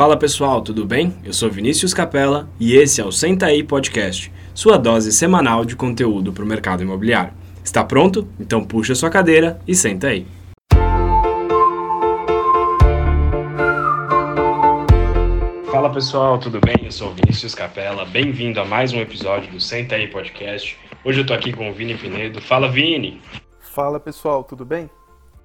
Fala pessoal, tudo bem? Eu sou Vinícius Capella e esse é o Senta aí Podcast, sua dose semanal de conteúdo para o mercado imobiliário. Está pronto? Então puxa sua cadeira e senta aí. Fala pessoal, tudo bem? Eu sou Vinícius Capella, bem-vindo a mais um episódio do Senta aí Podcast. Hoje eu tô aqui com o Vini Pinedo. Fala Vini! Fala pessoal, tudo bem?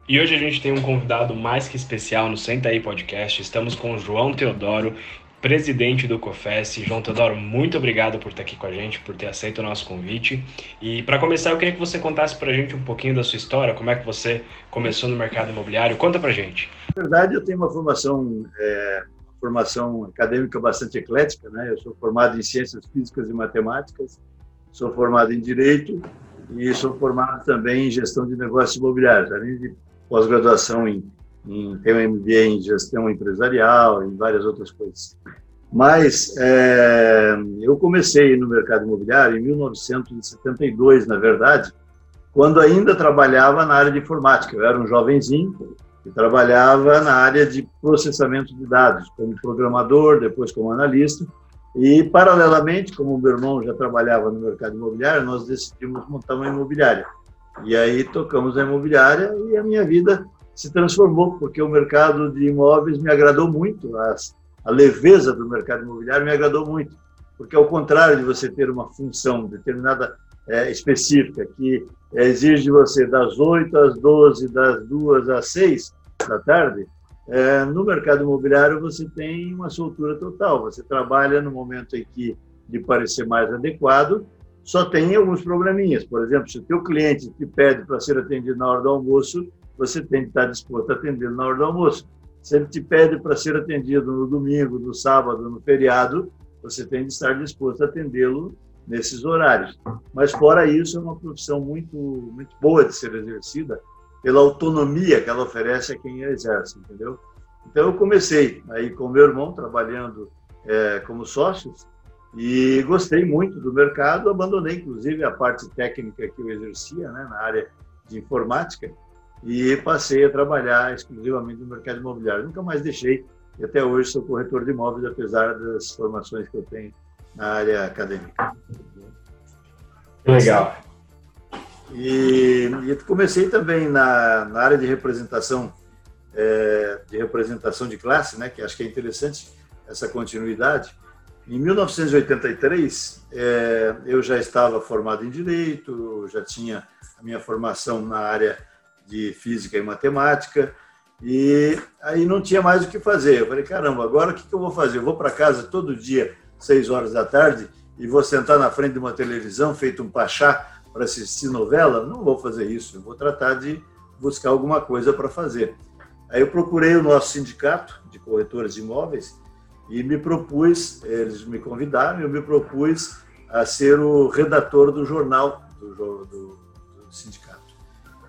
E hoje a gente tem um convidado mais que especial no Senta aí Podcast. Estamos com o João Teodoro, presidente do COFES. João Teodoro, muito obrigado por estar aqui com a gente, por ter aceito o nosso convite. E para começar, eu queria que você contasse para a gente um pouquinho da sua história, como é que você começou no mercado imobiliário. Conta para a gente. Na verdade, eu tenho uma formação, é, formação acadêmica bastante eclética. Né? Eu sou formado em Ciências Físicas e Matemáticas, sou formado em Direito e sou formado também em Gestão de Negócios Imobiliários, além de pós-graduação em, em tenho um MBA em gestão empresarial, em várias outras coisas. Mas é, eu comecei no mercado imobiliário em 1972, na verdade, quando ainda trabalhava na área de informática. Eu era um jovenzinho que trabalhava na área de processamento de dados, como programador, depois como analista. E, paralelamente, como o meu irmão já trabalhava no mercado imobiliário, nós decidimos montar uma imobiliária. E aí tocamos a imobiliária e a minha vida se transformou, porque o mercado de imóveis me agradou muito, a, leveza do mercado imobiliário me agradou muito, porque ao contrário de você ter uma função determinada é, específica, que exige de você das 8 às 12, das 2 às 6 da tarde, é, no mercado imobiliário você tem uma soltura total, você trabalha no momento em que lhe parecer mais adequado só tem alguns probleminhas. Por exemplo, se o teu cliente te pede para ser atendido na hora do almoço, você tem que estar disposto a atendê-lo na hora do almoço. Se ele te pede para ser atendido no domingo, no sábado, no feriado, você tem que estar disposto a atendê-lo nesses horários. Mas fora isso, é uma profissão muito muito boa de ser exercida pela autonomia que ela oferece a quem a exerce, entendeu? Então eu comecei aí com meu irmão trabalhando é, como sócios e gostei muito do mercado, abandonei inclusive a parte técnica que eu exercia né, na área de informática e passei a trabalhar exclusivamente no mercado imobiliário. Nunca mais deixei e até hoje sou corretor de imóveis, apesar das formações que eu tenho na área acadêmica. Legal. E, e comecei também na, na área de representação é, de representação de classe, né, que acho que é interessante essa continuidade em 1983, é, eu já estava formado em Direito, já tinha a minha formação na área de Física e Matemática, e aí não tinha mais o que fazer. Eu falei, caramba, agora o que, eu vou fazer? Eu vou para casa todo dia, seis horas da tarde, e vou sentar na frente de uma televisão, feito um pachá, para assistir novela? Não vou fazer isso, eu vou tratar de buscar alguma coisa para fazer. Aí eu procurei o nosso sindicato de corretores de imóveis, e me propus, eles me convidaram, eu me propus a ser o redator do jornal do, do, do sindicato.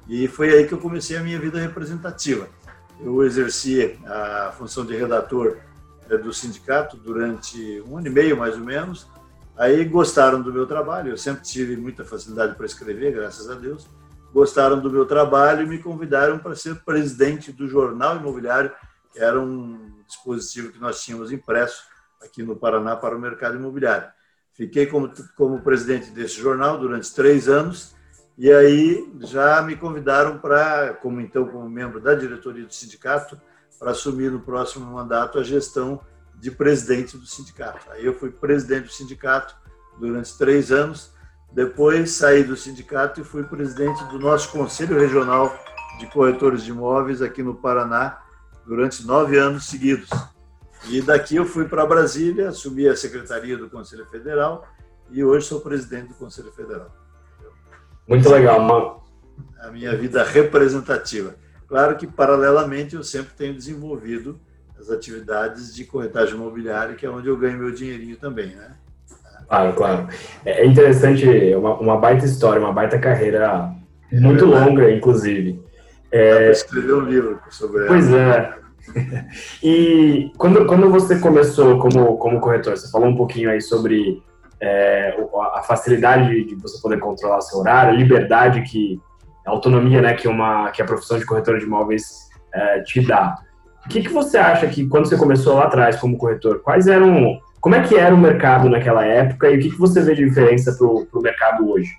E foi aí que eu comecei a minha vida representativa. Eu exerci a função de redator eh, do sindicato durante um ano e meio, mais ou menos. Aí gostaram do meu trabalho, eu sempre tive muita facilidade para escrever, graças a Deus. Gostaram do meu trabalho e me convidaram para ser presidente do Jornal Imobiliário, que era um dispositivo que nós tínhamos impresso aqui no Paraná para o mercado imobiliário. Fiquei como, como presidente desse jornal durante três anos e aí já me convidaram para, como então como membro da diretoria do sindicato, para assumir no próximo mandato a gestão de presidente do sindicato. Aí eu fui presidente do sindicato durante três anos. Depois saí do sindicato e fui presidente do nosso conselho regional de corretores de imóveis aqui no Paraná durante nove anos seguidos. E daqui eu fui para Brasília, assumi a secretaria do Conselho Federal e hoje sou presidente do Conselho Federal. Muito legal, mano. A minha vida representativa. Claro que, paralelamente, eu sempre tenho desenvolvido as atividades de corretagem imobiliária, que é onde eu ganho meu dinheirinho também, né? Claro, claro. É interessante, uma, uma baita história, uma baita carreira, é muito longa, inclusive. É... escrever um livro sobre ela. Pois é. E quando, quando você começou como, como corretor, você falou um pouquinho aí sobre é, a facilidade de você poder controlar seu horário, a liberdade que, a autonomia né, que, uma, que a profissão de corretor de imóveis é, te dá. O que, que você acha que, quando você começou lá atrás como corretor, quais eram. Como é que era o mercado naquela época e o que, que você vê de diferença para o mercado hoje?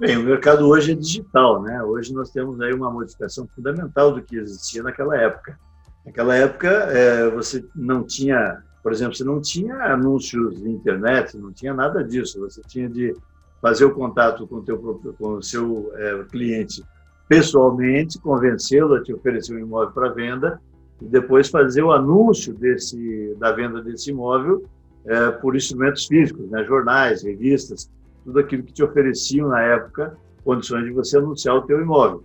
Bem, o mercado hoje é digital, né? Hoje nós temos aí uma modificação fundamental do que existia naquela época. Naquela época, é, você não tinha, por exemplo, você não tinha anúncios de internet, não tinha nada disso. Você tinha de fazer o contato com o, teu, com o seu é, cliente pessoalmente, convencê-lo a te oferecer um imóvel para venda e depois fazer o anúncio desse, da venda desse imóvel é, por instrumentos físicos, né? jornais, revistas, tudo aquilo que te ofereciam na época condições de você anunciar o teu imóvel.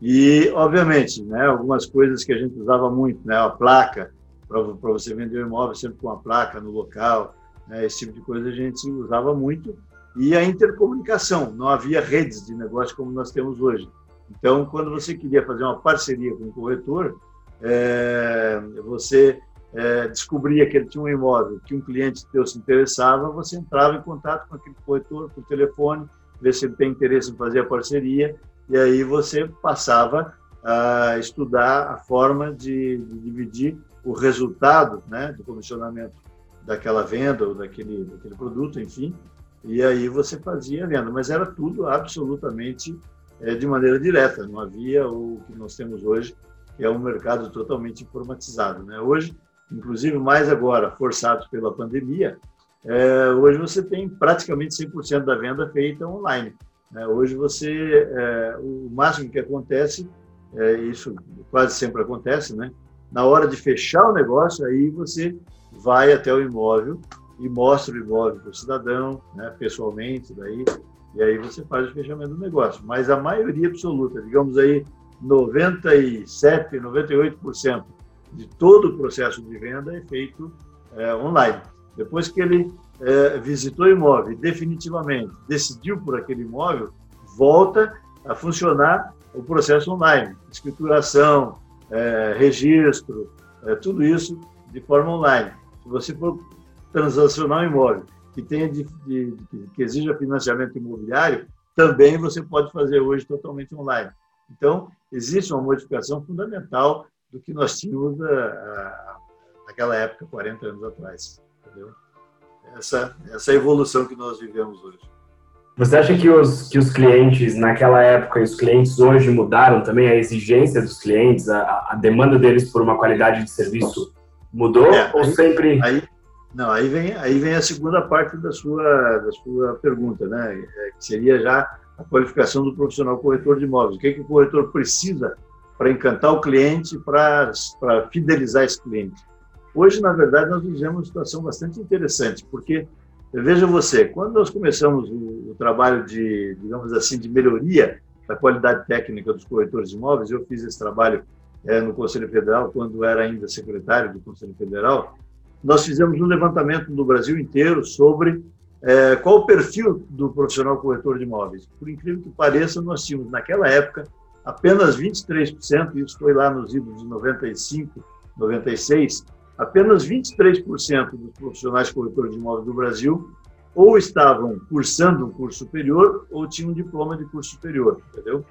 E, obviamente, né, algumas coisas que a gente usava muito, né, a placa, para você vender o imóvel sempre com a placa no local, né, esse tipo de coisa a gente usava muito. E a intercomunicação, não havia redes de negócio como nós temos hoje. Então, quando você queria fazer uma parceria com um corretor, é, você é, descobria que ele tinha um imóvel, que um cliente teu se interessava, você entrava em contato com aquele corretor por telefone, ver se ele tem interesse em fazer a parceria, e aí você passava a estudar a forma de, de dividir o resultado né, do comissionamento daquela venda ou daquele, daquele produto, enfim, e aí você fazia a venda. Mas era tudo absolutamente é, de maneira direta, não havia o que nós temos hoje, que é um mercado totalmente informatizado. Né? Hoje, inclusive mais agora, forçados pela pandemia, é, hoje você tem praticamente 100% da venda feita online. Né? Hoje você, é, o máximo que acontece, é, isso quase sempre acontece, né? na hora de fechar o negócio, aí você vai até o imóvel e mostra o imóvel para o cidadão, né, pessoalmente, daí, e aí você faz o fechamento do negócio. Mas a maioria absoluta, digamos aí 97, 98% de todo o processo de venda é feito é, online. Depois que ele é, visitou o imóvel definitivamente decidiu por aquele imóvel, volta a funcionar o processo online, escrituração, é, registro, é, tudo isso de forma online. Se você for transacionar um imóvel que tenha de, de, que exija financiamento imobiliário, também você pode fazer hoje totalmente online. Então, existe uma modificação fundamental do que nós tínhamos a, a, naquela época, 40 anos atrás. Entendeu? Essa, essa evolução que nós vivemos hoje. Você acha que os, que os clientes naquela época e os clientes hoje mudaram também? A exigência dos clientes, a, a demanda deles por uma qualidade de serviço mudou? É, ou aí, sempre. Aí, não, aí vem, aí vem a segunda parte da sua, da sua pergunta, né? É, que seria já a qualificação do profissional corretor de imóveis. O que, é que o corretor precisa para encantar o cliente, para, fidelizar esse cliente? Hoje, na verdade, nós vivemos uma situação bastante interessante, porque, veja você, quando nós começamos o, o trabalho de, digamos assim, de melhoria da qualidade técnica dos corretores de imóveis, eu fiz esse trabalho é, no Conselho Federal, quando era ainda secretário do Conselho Federal, nós fizemos um levantamento no Brasil inteiro sobre é, qual o perfil do profissional corretor de imóveis? Por incrível que pareça, nós tínhamos, naquela época, apenas 23%, isso foi lá nos idos de 95, 96, apenas 23% dos profissionais corretores de imóveis do Brasil ou estavam cursando um curso superior ou tinham um diploma de curso superior, entendeu?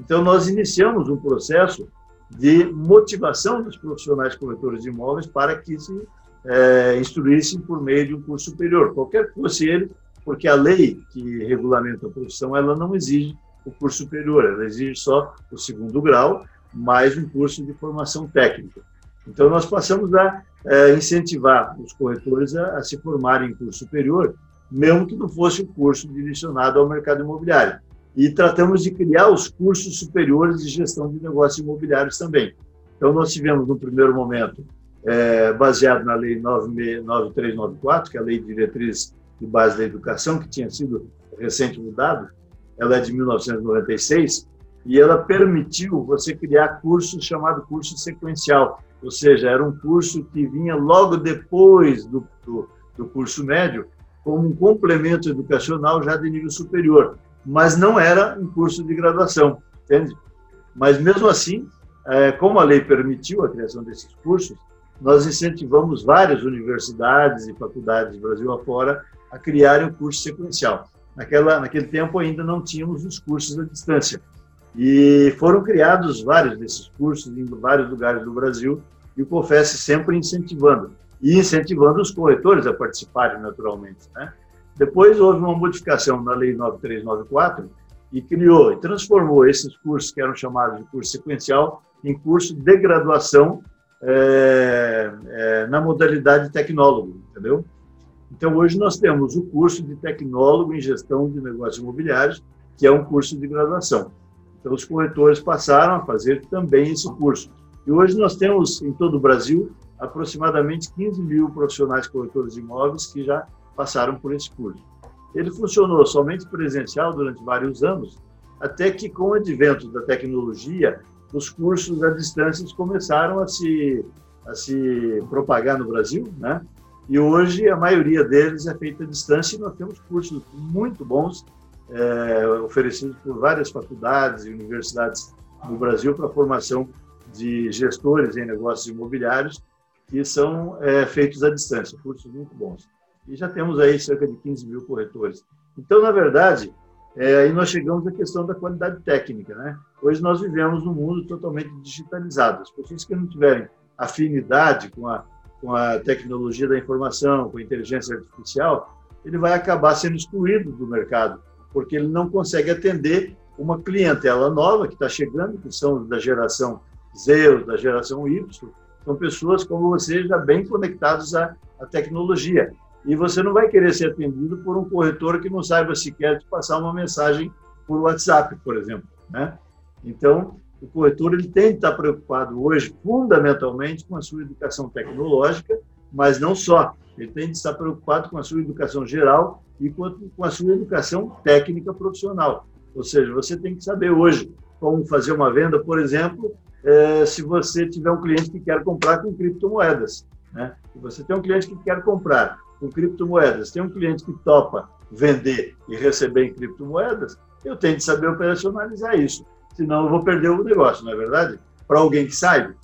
Então, nós iniciamos um processo de motivação dos profissionais corretores de imóveis para que se é, instruíssem por meio de um curso superior, qualquer que fosse ele, porque a lei que regulamenta a profissão ela não exige o curso superior, ela exige só o segundo grau mais um curso de formação técnica. Então nós passamos a é, incentivar os corretores a, a, se formarem em curso superior, mesmo que não fosse um curso direcionado ao mercado imobiliário. E tratamos de criar os cursos superiores de gestão de negócios imobiliários também. Então nós tivemos no primeiro momento é, baseado na Lei 9394, que é a Lei de Diretriz de Base da Educação, que tinha sido recente mudada, ela é de 1996, e ela permitiu você criar cursos chamado curso sequencial, ou seja, era um curso que vinha logo depois do, do, do curso médio, como um complemento educacional já de nível superior, mas não era um curso de graduação, entende? Mas mesmo assim, é, como a lei permitiu a criação desses cursos, nós incentivamos várias universidades e faculdades Brasil afora a criarem o curso sequencial. Naquela, naquele tempo ainda não tínhamos os cursos à distância. E foram criados vários desses cursos em vários lugares do Brasil e o COFES sempre incentivando, e incentivando os corretores a participarem naturalmente. Né? Depois houve uma modificação na Lei 9394 e criou e transformou esses cursos que eram chamados de curso sequencial em curso de graduação é, é, na modalidade tecnólogo, entendeu? Então, hoje nós temos o curso de tecnólogo em gestão de negócios imobiliários, que é um curso de graduação. Então, os corretores passaram a fazer também esse curso. E hoje nós temos, em todo o Brasil, aproximadamente 15 mil profissionais corretores de imóveis que já passaram por esse curso. Ele funcionou somente presencial durante vários anos, até que, com o advento da tecnologia, os cursos à distância começaram a se, a se propagar no Brasil, né? E hoje a maioria deles é feita à distância e nós temos cursos muito bons é, oferecidos por várias faculdades e universidades no Brasil para formação de gestores em negócios imobiliários que são é, feitos à distância, cursos muito bons. E já temos aí cerca de 15 mil corretores. Então, na verdade, é, aí nós chegamos à questão da qualidade técnica. Né? Hoje nós vivemos num mundo totalmente digitalizado. As pessoas que não tiverem afinidade com a, com a tecnologia da informação, com a inteligência artificial, ele vai acabar sendo excluído do mercado, porque ele não consegue atender uma clientela nova que está chegando, que são da geração Z da geração Y, são pessoas como você já bem conectados à, à tecnologia e você não vai querer ser atendido por um corretor que não saiba sequer te passar uma mensagem por WhatsApp, por exemplo, né? Então, o corretor ele tem que estar preocupado hoje, fundamentalmente, com a sua educação tecnológica, mas não só. Ele tem que estar preocupado com a sua educação geral e com a sua educação técnica profissional. Ou seja, você tem que saber hoje como fazer uma venda, por exemplo, é, se você tiver um cliente que quer comprar com criptomoedas. Né? Se você tem um cliente que quer comprar com criptomoedas, tem um cliente que topa vender e receber em criptomoedas, eu tenho que saber operacionalizar isso. Senão eu vou perder o negócio, não é verdade? Para alguém que saiba.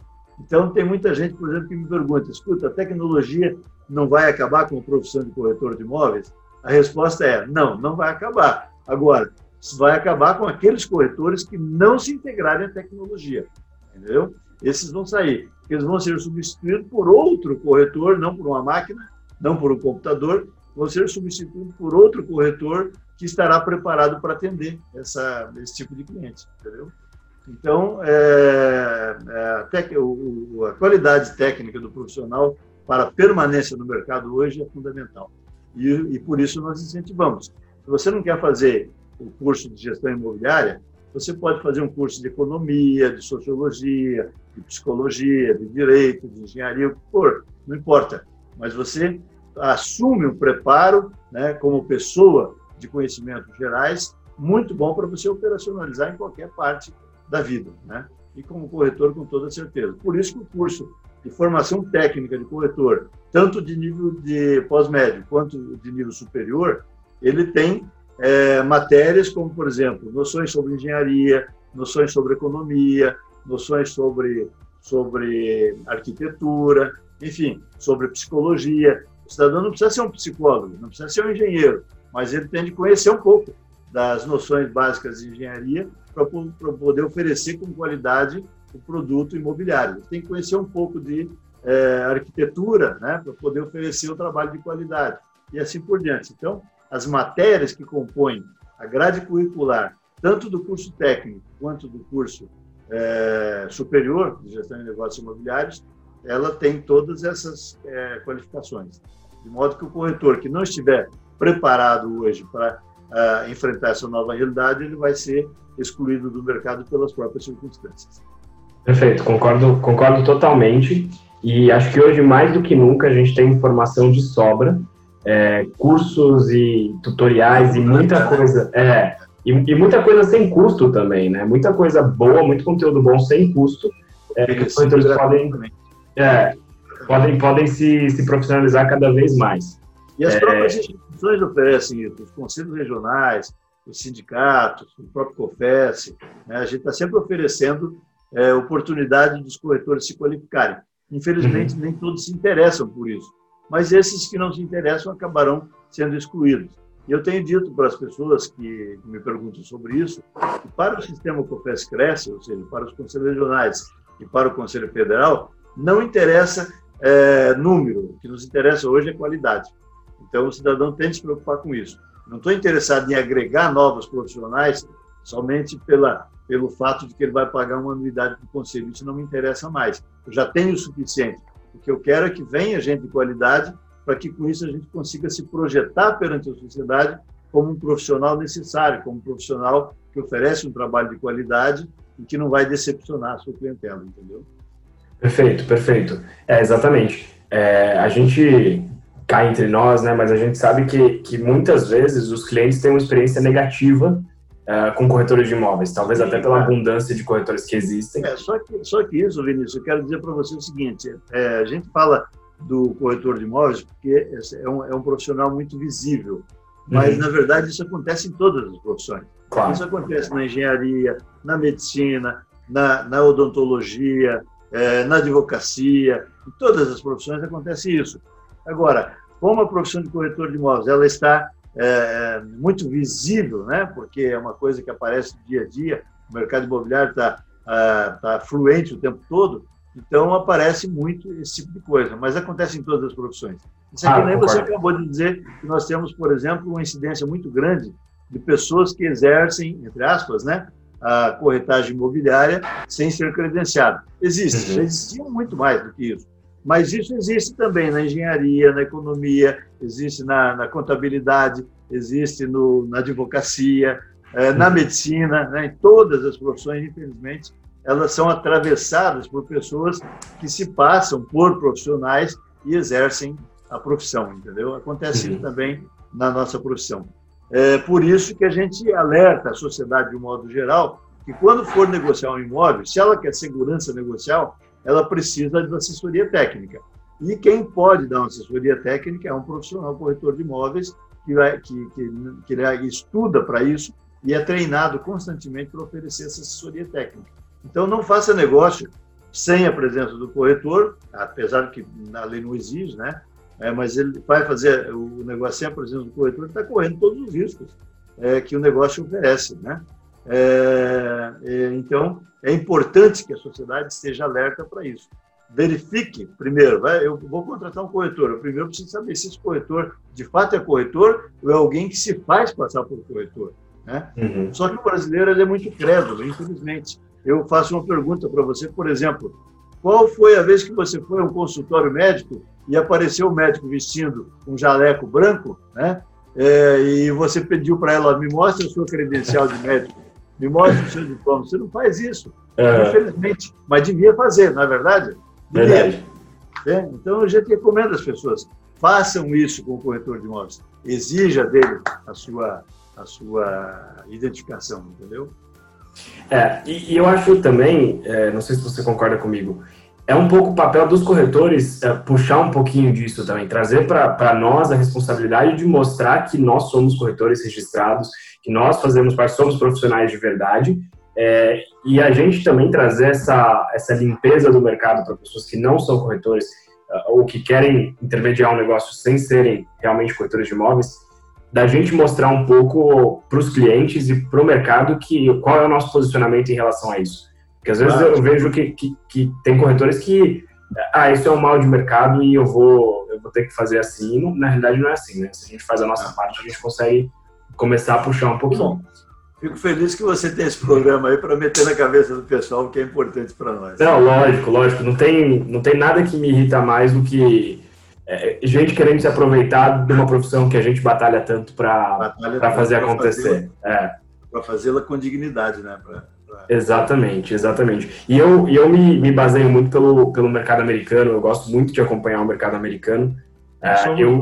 Então, tem muita gente, por exemplo, que me pergunta: escuta, a tecnologia não vai acabar com a profissão de corretor de imóveis? A resposta é: não, não vai acabar. Agora, vai acabar com aqueles corretores que não se integrarem à tecnologia. Entendeu? Esses vão sair. Eles vão ser substituídos por outro corretor, não por uma máquina, não por um computador, vão ser substituídos por outro corretor que estará preparado para atender essa, esse tipo de cliente, entendeu? Então, é, é, o, a qualidade técnica do profissional para a permanência no mercado hoje é fundamental. E, e, por isso nós incentivamos. Se você não quer fazer o curso de gestão imobiliária, você pode fazer um curso de economia, de sociologia, de psicologia, de direito, de engenharia, o que for, não importa mas você assume um preparo, né, como pessoa de conhecimentos gerais, muito bom para você operacionalizar em qualquer parte da vida, né? E como corretor, com toda certeza. Por isso que o curso de formação técnica de corretor, tanto de nível de pós-médio quanto de nível superior, ele tem é, matérias como, por exemplo, noções sobre engenharia, noções sobre economia, noções sobre, sobre arquitetura, enfim, sobre psicologia. O cidadão não precisa ser um psicólogo, não precisa ser um engenheiro, mas ele tem de conhecer um pouco das noções básicas de engenharia para poder oferecer com qualidade o produto imobiliário. Ele tem que conhecer um pouco de é, arquitetura né, para poder oferecer o trabalho de qualidade e assim por diante. Então, as matérias que compõem a grade curricular, tanto do curso técnico quanto do curso é, superior de gestão de negócios imobiliários, ela tem todas essas é, qualificações. De modo que o corretor que não estiver preparado hoje para uh, enfrentar essa nova realidade, ele vai ser excluído do mercado pelas próprias circunstâncias. Perfeito, concordo, concordo totalmente. E acho que hoje, mais do que nunca, a gente tem informação de sobra, é, cursos e tutoriais e muita coisa. É, e, e, muita coisa sem custo também, né? Muita coisa boa, muito conteúdo bom sem custo. É, que os corretores podem, é, podem, podem se, se profissionalizar cada vez mais. E as é... próprias instituições oferecem isso, os conselhos regionais, os sindicatos, o próprio COFES, né? a gente está sempre oferecendo é, oportunidade dos corretores se qualificarem. Infelizmente, uhum. nem todos se interessam por isso, mas esses que não se interessam acabarão sendo excluídos. E eu tenho dito para as pessoas que me perguntam sobre isso, que para o sistema COFES cresce, ou seja, para os conselhos regionais e para o Conselho Federal, não interessa é, número, o que nos interessa hoje é qualidade. Então, o cidadão tem que se preocupar com isso. Não estou interessado em agregar novos profissionais somente pela, pelo fato de que ele vai pagar uma anuidade para o conselho. Isso não me interessa mais. Eu já tenho o suficiente. O que eu quero é que venha gente de qualidade para que com isso a gente consiga se projetar perante a sociedade como um profissional necessário, como um profissional que oferece um trabalho de qualidade e que não vai decepcionar a sua clientela, entendeu? Perfeito, perfeito. É, exatamente. É, a gente cai entre nós, né? Mas a gente sabe que, que muitas vezes os clientes têm uma experiência negativa uh, com corretores de imóveis, talvez Sim, até pela abundância de corretores que existem. É, só que, só que isso, Vinícius, eu quero dizer para você o seguinte: é, a gente fala do corretor de imóveis porque é um, é um profissional muito visível, mas uhum. na verdade isso acontece em todas as profissões. Claro. Isso acontece na engenharia, na medicina, na, na odontologia, é, na advocacia, em todas as profissões acontece isso. Agora, como a profissão de corretor de imóveis ela está é, muito visível, né? porque é uma coisa que aparece dia a dia, o mercado imobiliário está ah, tá fluente o tempo todo, então aparece muito esse tipo de coisa, mas acontece em todas as profissões. Isso aqui ah, nem você acabou de dizer que nós temos, por exemplo, uma incidência muito grande de pessoas que exercem, entre aspas, né, a corretagem imobiliária sem ser credenciado. Existe, uhum. já existiam muito mais do que isso. Mas isso existe também na engenharia, na economia, existe na, na contabilidade, existe no, na advocacia, é, na uhum. medicina, né, em todas as profissões, infelizmente, elas são atravessadas por pessoas que se passam por profissionais e exercem a profissão, entendeu? Acontece isso uhum. também na nossa profissão. É por isso que a gente alerta a sociedade de um modo geral que quando for negociar um imóvel, se ela quer segurança negocial, ela precisa de assessoria técnica. E quem pode dar uma assessoria técnica é um profissional corretor de imóveis que, vai, que, que, que estuda para isso e é treinado constantemente para oferecer essa assessoria técnica. Então, não faça negócio sem a presença do corretor, apesar que na lei não exige, né? É, mas ele vai fazer o negócio sem a presença do corretor, ele está correndo todos os riscos é, que o negócio oferece, né? É, é, então, é importante que a sociedade esteja alerta para isso. Verifique, primeiro, vai, eu vou contratar um corretor, eu primeiro preciso saber se esse corretor de fato é corretor ou é alguém que se faz passar por corretor. Né? Uhum. Só que o brasileiro é muito crédulo, infelizmente. Eu faço uma pergunta para você, por exemplo, qual foi a vez que você foi a um consultório médico e apareceu o médico vestindo um jaleco branco, né? É, e você pediu para ela, me mostre a sua credencial de médico me mostre o seu diploma. Você não faz isso, é. infelizmente. Mas devia fazer, não é verdade? Devia. Verdade. É? Então, a gente recomenda às pessoas, façam isso com o corretor de imóveis. Exija dele a sua, a sua identificação, entendeu? É, e, e eu acho também, é, não sei se você concorda comigo, é um pouco o papel dos corretores é, puxar um pouquinho disso também, trazer para nós a responsabilidade de mostrar que nós somos corretores registrados, que nós fazemos parte, somos profissionais de verdade, é, e a gente também trazer essa, essa limpeza do mercado para pessoas que não são corretores uh, ou que querem intermediar um negócio sem serem realmente corretores de imóveis, da gente mostrar um pouco para os clientes e para o mercado que qual é o nosso posicionamento em relação a isso. Porque às vezes claro. eu vejo que, que, que, tem corretores que, ah, isso é um mal de mercado e eu vou, eu vou ter que fazer assim. na realidade não é assim, né? Se a gente faz a nossa parte, a gente consegue começar a puxar um pouquinho. Bom, fico feliz que você tem esse programa aí para meter na cabeça do pessoal, que é importante para nós. Não, lógico, lógico. Não tem, não tem nada que me irrita mais do que é, gente querendo se aproveitar de uma profissão que a gente batalha tanto para fazer acontecer. É. Para fazê-la com dignidade, né? Pra, pra... Exatamente, exatamente. E eu, e eu me, me baseio muito pelo, pelo mercado americano, eu gosto muito de acompanhar o mercado americano. É, eu,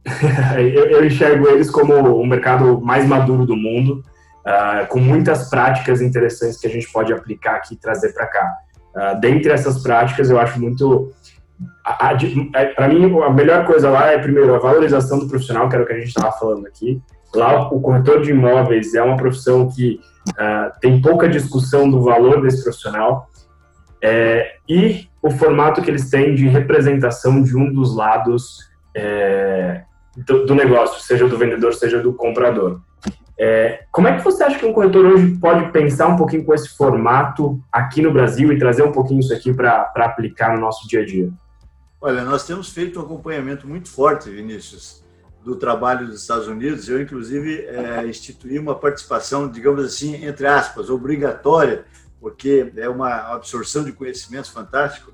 eu, eu, enxergo eles como o mercado mais maduro do mundo, uh, com muitas práticas interessantes que a gente pode aplicar aqui e trazer para cá. Uh, dentre essas práticas, eu acho muito. Para mim, a melhor coisa lá é, primeiro, a valorização do profissional, que era o que a gente estava falando aqui. Lá, o corretor de imóveis é uma profissão que uh, tem pouca discussão do valor desse profissional. É, e o formato que eles têm de representação de um dos lados é, do, do, negócio, seja do vendedor, seja do comprador. É, como é que você acha que um corretor hoje pode pensar um pouquinho com esse formato aqui no Brasil e trazer um pouquinho isso aqui para aplicar no nosso dia a dia? Olha, nós temos feito um acompanhamento muito forte, Vinícius, do trabalho dos Estados Unidos. Eu, inclusive, é, instituí uma participação, digamos assim, entre aspas, obrigatória, porque é uma absorção de conhecimentos fantástico,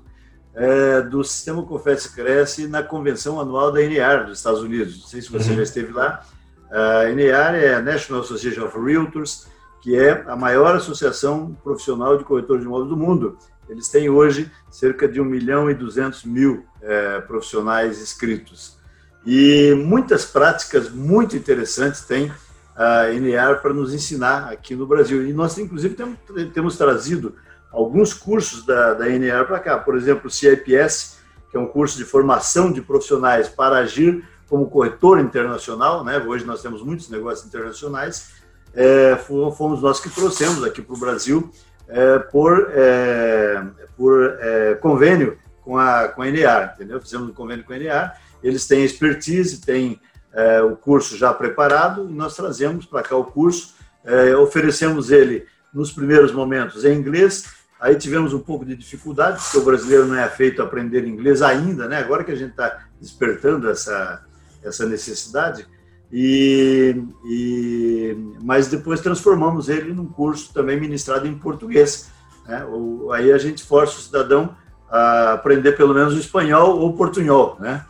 é, do Sistema Confesse Cresce na convenção anual da NEAR dos Estados Unidos. Não sei se você uhum. já esteve lá a NEAR é a National Association of Realtors, que é a maior associação profissional de corretores de imóveis do mundo. Eles têm hoje cerca de 1 milhão e 200 mil é, profissionais inscritos. E muitas práticas muito interessantes tem a NEAR para nos ensinar aqui no Brasil. E nós, inclusive, temos, temos trazido alguns cursos da, da para cá. Por exemplo, o CIPS, que é um curso de formação de profissionais para agir como corretor internacional, né? hoje nós temos muitos negócios internacionais, é, fomos nós que trouxemos aqui para o Brasil é, por, é, por é, convênio com a, com a NEAR, entendeu? Fizemos um convênio com a NEAR, eles têm expertise, têm é, o curso já preparado e nós trazemos para cá o curso, é, oferecemos ele nos primeiros momentos em inglês, aí tivemos um pouco de dificuldade, porque o brasileiro não é feito aprender inglês ainda, né? Agora que a gente está despertando essa, essa necessidade, e, e, mas depois transformamos ele num curso também ministrado em português. Né? O, aí a gente força o cidadão a aprender pelo menos o espanhol ou portunhol. Né?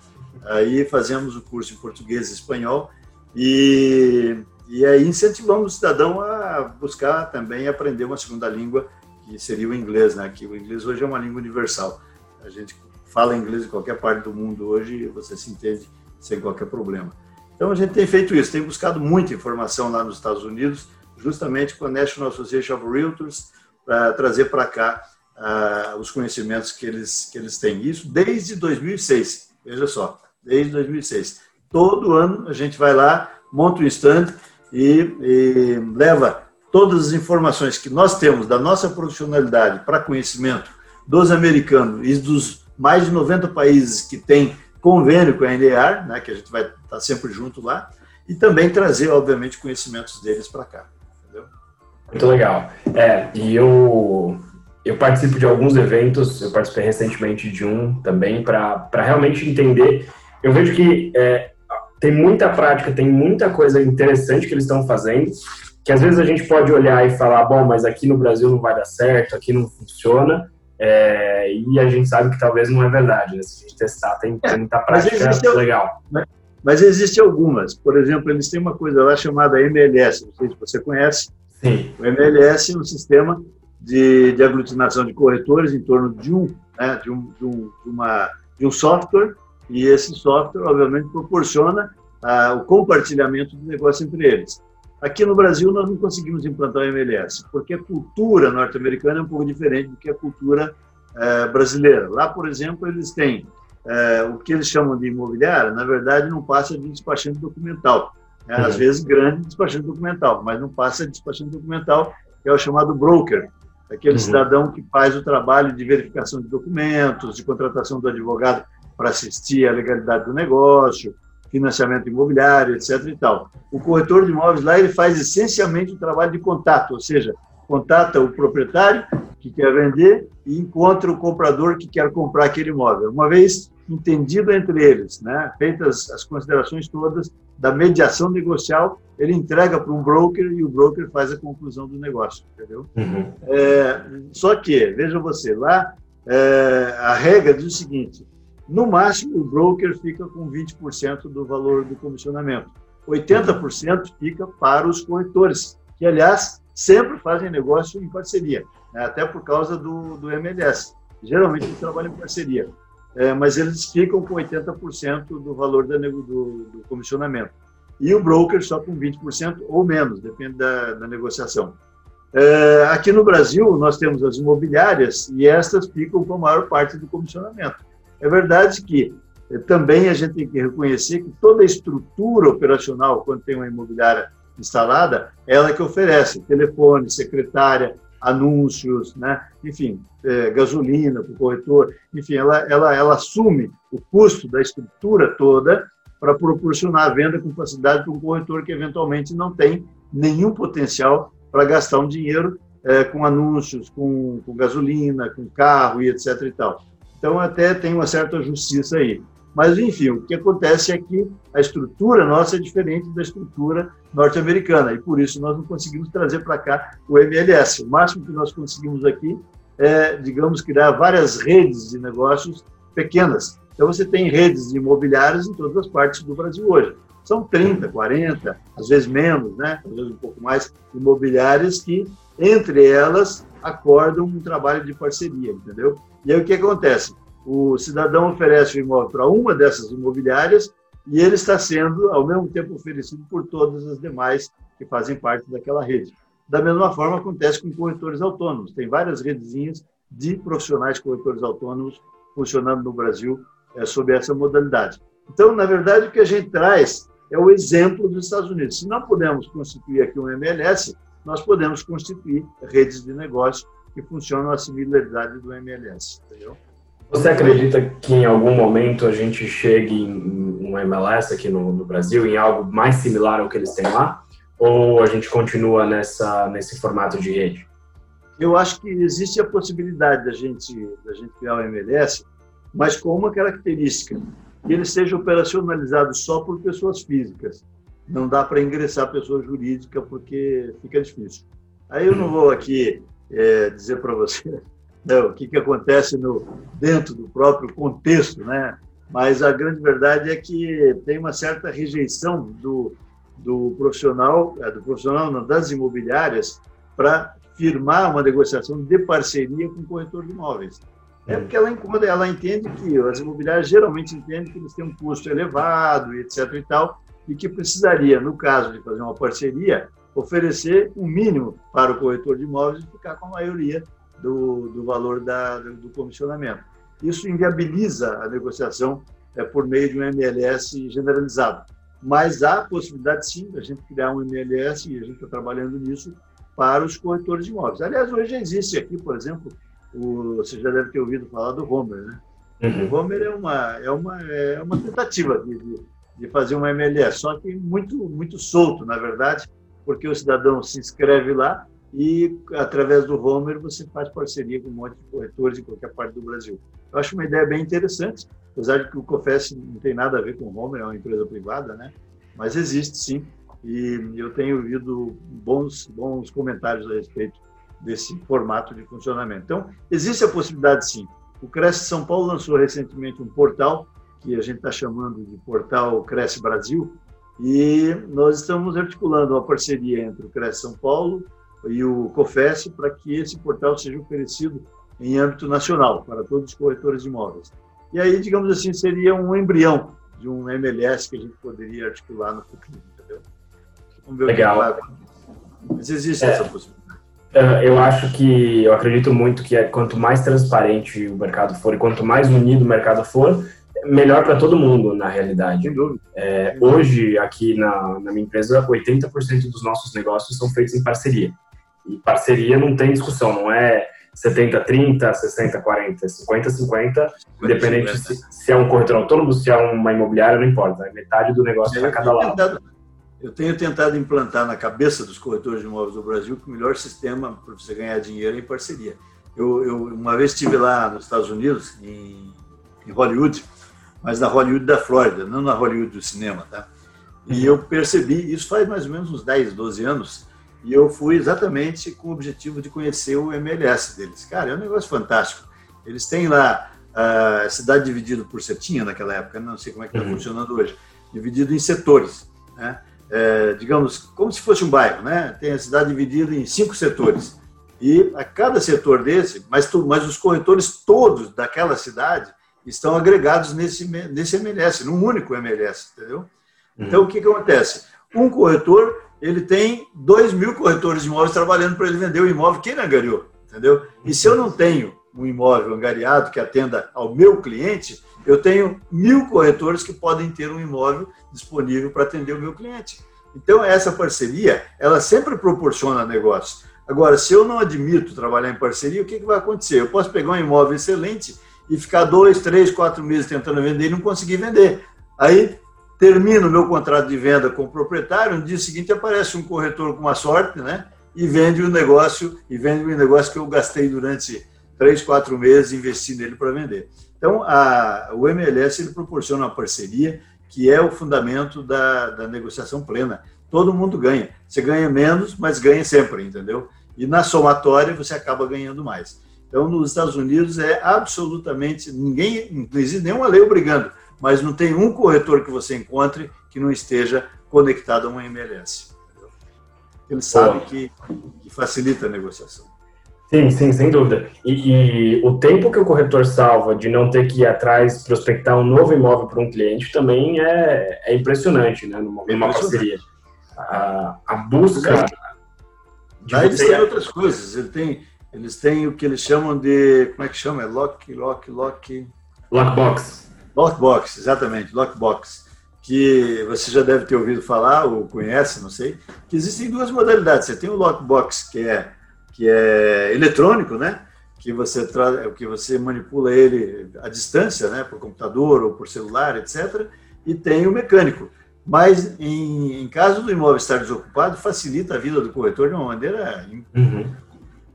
Aí fazemos o curso em português e espanhol e, e aí incentivamos o cidadão a buscar também aprender uma segunda língua, que seria o inglês, né? que o inglês hoje é uma língua universal. A gente fala inglês em qualquer parte do mundo hoje e você se entende sem qualquer problema. Então a gente tem feito isso, tem buscado muita informação lá nos Estados Unidos, justamente com a National Association of Realtors, para trazer para cá uh, os conhecimentos que eles, que eles têm. Isso desde 2006, veja só, desde 2006. Todo ano a gente vai lá, monta um stand e, e leva todas as informações que nós temos da nossa profissionalidade para conhecimento dos americanos e dos mais de 90 países que têm convênio com a NDR, né, que a gente vai estar sempre junto lá, e também trazer, obviamente, conhecimentos deles para cá. Entendeu? Muito legal. É, e eu, eu participo de alguns eventos, eu participei recentemente de um também, para realmente entender. Eu vejo que é, tem muita prática, tem muita coisa interessante que eles estão fazendo, que às vezes a gente pode olhar e falar, bom, mas aqui no Brasil não vai dar certo, aqui não funciona, é, e a gente sabe que talvez não é verdade, né? Se a gente testar, tem, tem muita prática existe, legal. Mas existem algumas. Por exemplo, eles têm uma coisa lá chamada MLS, não sei se você conhece. Sim. O MLS é um sistema de, de aglutinação de corretores em torno de um, né, de, um, de, um, de, uma, de um software, e esse software, obviamente, proporciona ah, o compartilhamento do negócio entre eles. Aqui no Brasil, nós não conseguimos implantar o MLS, porque a cultura norte-americana é um pouco diferente do que a cultura é, brasileira. Lá, por exemplo, eles têm é, o que eles chamam de imobiliária, na verdade, não passa de despachante documental. É, às uhum. vezes, grande despachante documental, mas não passa de despachante documental, que é o chamado broker, aquele uhum. cidadão que faz o trabalho de verificação de documentos, de contratação do advogado para assistir à legalidade do negócio, financiamento imobiliário, etc. E tal. O corretor de imóveis lá ele faz essencialmente o trabalho de contato, ou seja, contata o proprietário que quer vender e encontra o comprador que quer comprar aquele imóvel. Uma vez entendido entre eles, né, feitas as considerações todas da mediação negocial, ele entrega para um broker e o broker faz a conclusão do negócio, entendeu? Uhum. É, só que, veja você, lá é, a regra diz o seguinte, no máximo, o broker fica com 20% do valor do comissionamento. 80% fica para os corretores, que, aliás, sempre fazem negócio em parceria, né? até por causa do, do MLS. Geralmente, eles trabalham em parceria, é, mas eles ficam com 80% do valor do, do, comissionamento. E o broker só com 20% ou menos, depende da, da negociação. É, aqui no Brasil, nós temos as imobiliárias e estas ficam com a maior parte do comissionamento. É verdade que eh, também a gente tem que reconhecer que toda a estrutura operacional, quando tem uma imobiliária instalada, ela que oferece telefone, secretária, anúncios, né? enfim, é, gasolina para o corretor, enfim, ela, ela, ela assume o custo da estrutura toda para proporcionar a venda com facilidade para um corretor que eventualmente não tem nenhum potencial para gastar um dinheiro é, com anúncios, com, com, gasolina, com carro e etc. E tal. Então, até tem uma certa justiça aí. Mas, enfim, o que acontece é que a estrutura nossa é diferente da estrutura norte-americana e, por isso, nós não conseguimos trazer para cá o MLS. O máximo que nós conseguimos aqui é, digamos, criar várias redes de negócios pequenas. Então, você tem redes imobiliárias em todas as partes do Brasil hoje. São 30, 40, às vezes menos, né? às vezes um pouco mais, imobiliárias que entre elas, acordam um trabalho de parceria, entendeu? E aí o que acontece? O cidadão oferece o imóvel para uma dessas imobiliárias e ele está sendo, ao mesmo tempo, oferecido por todas as demais que fazem parte daquela rede. Da mesma forma, acontece com corretores autônomos. Tem várias redezinhas de profissionais corretores autônomos funcionando no Brasil é, sob essa modalidade. Então, na verdade, o que a gente traz é o exemplo dos Estados Unidos. Se não pudermos constituir aqui um MLS, nós podemos constituir redes de negócio que funcionam à similaridade do MLS. Entendeu? Você acredita que em algum momento a gente chegue em um MLS aqui no, no, Brasil, em algo mais similar ao que eles têm lá? Ou a gente continua nessa, nesse formato de rede? Eu acho que existe a possibilidade da gente, da gente criar o MLS, mas com uma característica, que ele seja operacionalizado só por pessoas físicas não dá para ingressar pessoa jurídica porque fica difícil. Aí eu não vou aqui é, dizer para você né, o que, que acontece no, dentro do próprio contexto, né? mas a grande verdade é que tem uma certa rejeição do, do profissional, é, do profissional não, das imobiliárias para firmar uma negociação de parceria com o corretor de imóveis. É porque ela, ela entende que as imobiliárias geralmente entendem que eles têm um custo elevado, etc. e tal, e que precisaria, no caso de fazer uma parceria, oferecer um mínimo para o corretor de imóveis e ficar com a maioria do, do valor da, do comissionamento. Isso inviabiliza a negociação é, por meio de um MLS generalizado. Mas há possibilidade, sim, da gente criar um MLS, e a gente está trabalhando nisso, para os corretores de imóveis. Aliás, hoje já existe aqui, por exemplo, o, você já deve ter ouvido falar do Homer, né? Uhum. O Homer é uma, é uma, é uma tentativa de, de de fazer uma MLS, só que muito, muito solto, na verdade, porque o cidadão se inscreve lá e, através do Homer, você faz parceria com um monte de corretores em qualquer parte do Brasil. Eu acho uma ideia bem interessante, apesar de que o COFES não tem nada a ver com o Homer, é uma empresa privada, né? Mas existe sim, e eu tenho ouvido bons, bons comentários a respeito desse formato de funcionamento. Então, existe a possibilidade sim. O Cresce São Paulo lançou recentemente um portal que a gente está chamando de Portal Cresce Brasil, e nós estamos articulando uma parceria entre o Cresce São Paulo e o COFES para que esse portal seja oferecido em âmbito nacional para todos os corretores de imóveis. E aí, digamos assim, seria um embrião de um MLS que a gente poderia articular no futuro, entendeu? Vamos ver Legal. o que vai Mas existe é, essa possibilidade. Eu acho que, eu acredito muito que é, quanto mais transparente o mercado for e quanto mais unido o mercado for, melhor para todo mundo, na realidade. É, hoje, aqui na, na minha empresa, 80% dos nossos negócios são feitos em parceria. E parceria não tem discussão, não é 70, 30, 60, 40, 50, 50, independente se, se, é um corretor autônomo, se é uma imobiliária, não importa. É metade do negócio para cada lado. Tentado, eu tenho tentado implantar na cabeça dos corretores de imóveis do Brasil que o melhor sistema para você ganhar dinheiro é em parceria. Eu, eu uma vez estive lá nos Estados Unidos, em, em Hollywood, mas na Hollywood da Flórida, não na Hollywood do cinema, tá? E eu percebi, isso faz mais ou menos uns 10, 12 anos, e eu fui exatamente com o objetivo de conhecer o MLS deles. Cara, é um negócio fantástico. Eles têm lá a cidade dividida por setinha naquela época, não sei como é que está uhum. funcionando hoje, dividido em setores, né? É, digamos, como se fosse um bairro, né? Tem a cidade dividida em cinco setores. E a cada setor desse, mas, mas os corretores todos daquela cidade estão agregados nesse, nesse MLS, num único MLS, entendeu? Então, o que, que acontece? Um corretor, ele tem dois mil corretores de imóveis trabalhando para ele vender o imóvel que ele angariou, entendeu? E se eu não tenho um imóvel angariado que atenda ao meu cliente, eu tenho mil corretores que podem ter um imóvel disponível para atender o meu cliente. Então, essa parceria, ela sempre proporciona negócio. Agora, se eu não admito trabalhar em parceria, o que, que vai acontecer? Eu posso pegar um imóvel excelente e ficar dois, três, quatro meses tentando vender e não conseguir vender. Aí termino o meu contrato de venda com o proprietário, no dia seguinte aparece um corretor com uma sorte, né? E vende o negócio, e vende o negócio que eu gastei durante três, quatro meses investindo nele para vender. Então, a, o MLS ele proporciona uma parceria que é o fundamento da, da negociação plena. Todo mundo ganha. Você ganha menos, mas ganha sempre, entendeu? E na somatória você acaba ganhando mais. Então, nos Estados Unidos é absolutamente ninguém, não existe nenhuma lei obrigando, mas não tem um corretor que você encontre que não esteja conectado a uma MLS. Ele sabe que, que facilita a negociação. Sim, sim, sem dúvida. E, e, o tempo que o corretor salva de não ter que ir atrás prospectar um novo imóvel para um cliente também é, é impressionante, né? Numa, numa parceria. A, a busca. Daí eles têm outras coisas. Ele tem, eles têm o que eles chamam de. Como é que chama? É lock, lock, lock. Lockbox. Lockbox, exatamente, lockbox. Que você já deve ter ouvido falar, ou conhece, não sei, que existem duas modalidades. Você tem o lockbox, que é que é eletrônico, né? Que você traz, que você manipula ele à distância, né? Por computador ou por celular, etc. E tem o mecânico. Mas em, em caso do imóvel estar desocupado, facilita a vida do corretor de uma maneira uhum.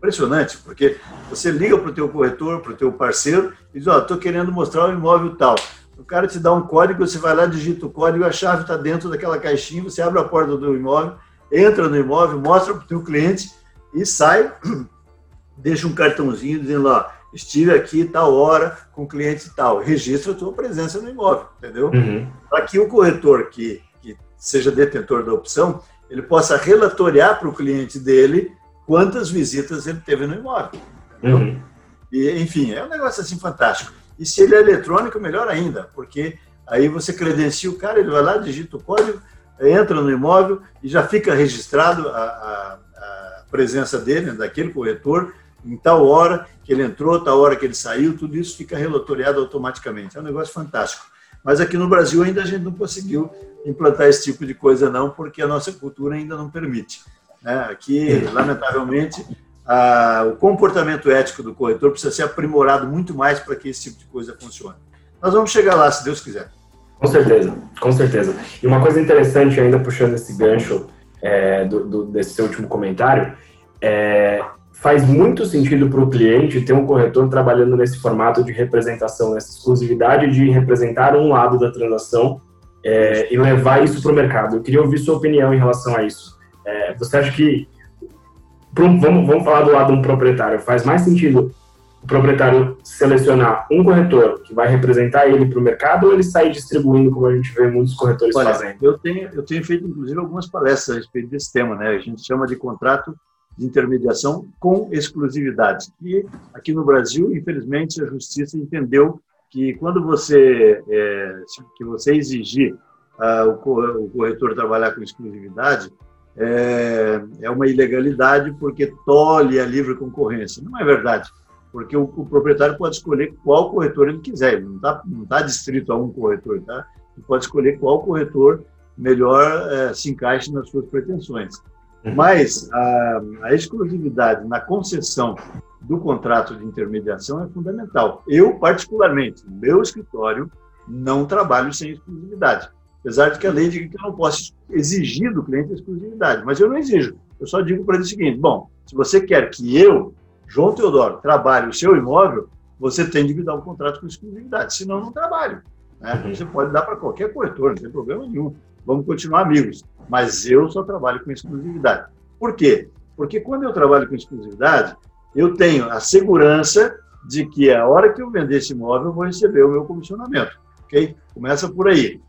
Impressionante, porque você liga para o teu corretor, para o teu parceiro, e diz, ó, oh, estou querendo mostrar um imóvel tal. O cara te dá um código, você vai lá, digita o código, a chave está dentro daquela caixinha, você abre a porta do imóvel, entra no imóvel, mostra para o teu cliente, e sai, deixa um cartãozinho dizendo lá, estive aqui tal hora com o cliente tal, registra a tua presença no imóvel, entendeu? Uhum. Para que o corretor que, que seja detentor da opção, ele possa relatoriar para o cliente dele quantas visitas ele teve no imóvel. Uhum. E, enfim, é um negócio assim fantástico. E se ele é eletrônico, melhor ainda, porque aí você credencia o cara, ele vai lá, digita o código, entra no imóvel e já fica registrado a, a presença dele, daquele corretor, em tal hora que ele entrou, tal hora que ele saiu, tudo isso fica relatoriado automaticamente. É um negócio fantástico. Mas aqui no Brasil ainda a gente não conseguiu implantar esse tipo de coisa não, porque a nossa cultura ainda não permite. Né? Aqui, lamentavelmente, a, o comportamento ético do corretor precisa ser aprimorado muito mais para que esse tipo de coisa funcione. Nós vamos chegar lá, se Deus quiser. Com certeza, com certeza. E uma coisa interessante, ainda puxando esse gancho é, do, do, desse seu último comentário, é, faz muito sentido para o cliente ter um corretor trabalhando nesse formato de representação, nessa exclusividade de representar um lado da transação é, e levar isso para o mercado. Eu queria ouvir sua opinião em relação a isso. É, você acha que, vamos, vamos falar do lado de um proprietário, faz mais sentido o proprietário selecionar um corretor que vai representar ele para o mercado ou ele sair distribuindo, como a gente vê muitos corretores Olha, fazendo? Eu tenho, eu tenho feito, inclusive, algumas palestras a respeito desse tema, né? A gente chama de contrato de intermediação com exclusividade. E aqui no Brasil, infelizmente, a justiça entendeu que quando você é, que você exigir uh, o corretor trabalhar com exclusividade é, é uma ilegalidade porque tolhe a livre concorrência. Não é verdade porque o, o, proprietário pode escolher qual corretor ele quiser, ele não está não tá distrito a um corretor, tá? Ele pode escolher qual corretor melhor é, se encaixe nas suas pretensões. Uhum. Mas a, a, exclusividade na concessão do contrato de intermediação é fundamental. Eu, particularmente, no meu escritório, não trabalho sem exclusividade. Apesar de que a lei diga que eu não posso exigir do cliente a exclusividade, mas eu não exijo. Eu só digo para ele o seguinte: bom, se você quer que eu João Teodoro, trabalhe o seu imóvel, você tem de me dar um contrato com exclusividade, senão não trabalho. Né? Uhum. Você pode dar para qualquer corretor, não tem problema nenhum. Vamos continuar amigos. Mas eu só trabalho com exclusividade. Por quê? Porque quando eu trabalho com exclusividade, eu tenho a segurança de que a hora que eu vender esse imóvel, eu vou receber o meu comissionamento. Ok? Começa por aí.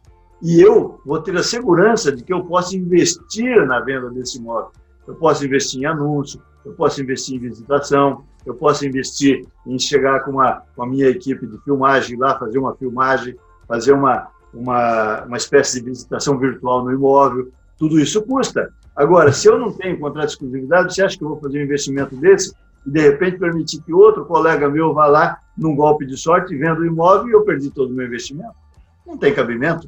E eu vou ter a segurança de que eu posso investir na venda desse imóvel. Eu posso investir em anúncio, eu posso investir em visitação, eu posso investir em chegar com, uma, com a minha equipe de filmagem lá, fazer uma filmagem, fazer uma, uma, uma espécie de visitação virtual no imóvel. Tudo isso custa. Agora, se eu não tenho contrato de exclusividade, você acha que eu vou fazer um investimento desse e, de repente, permitir que outro colega meu vá lá num golpe de sorte, venda o imóvel e eu perdi todo o meu investimento? Não tem cabimento.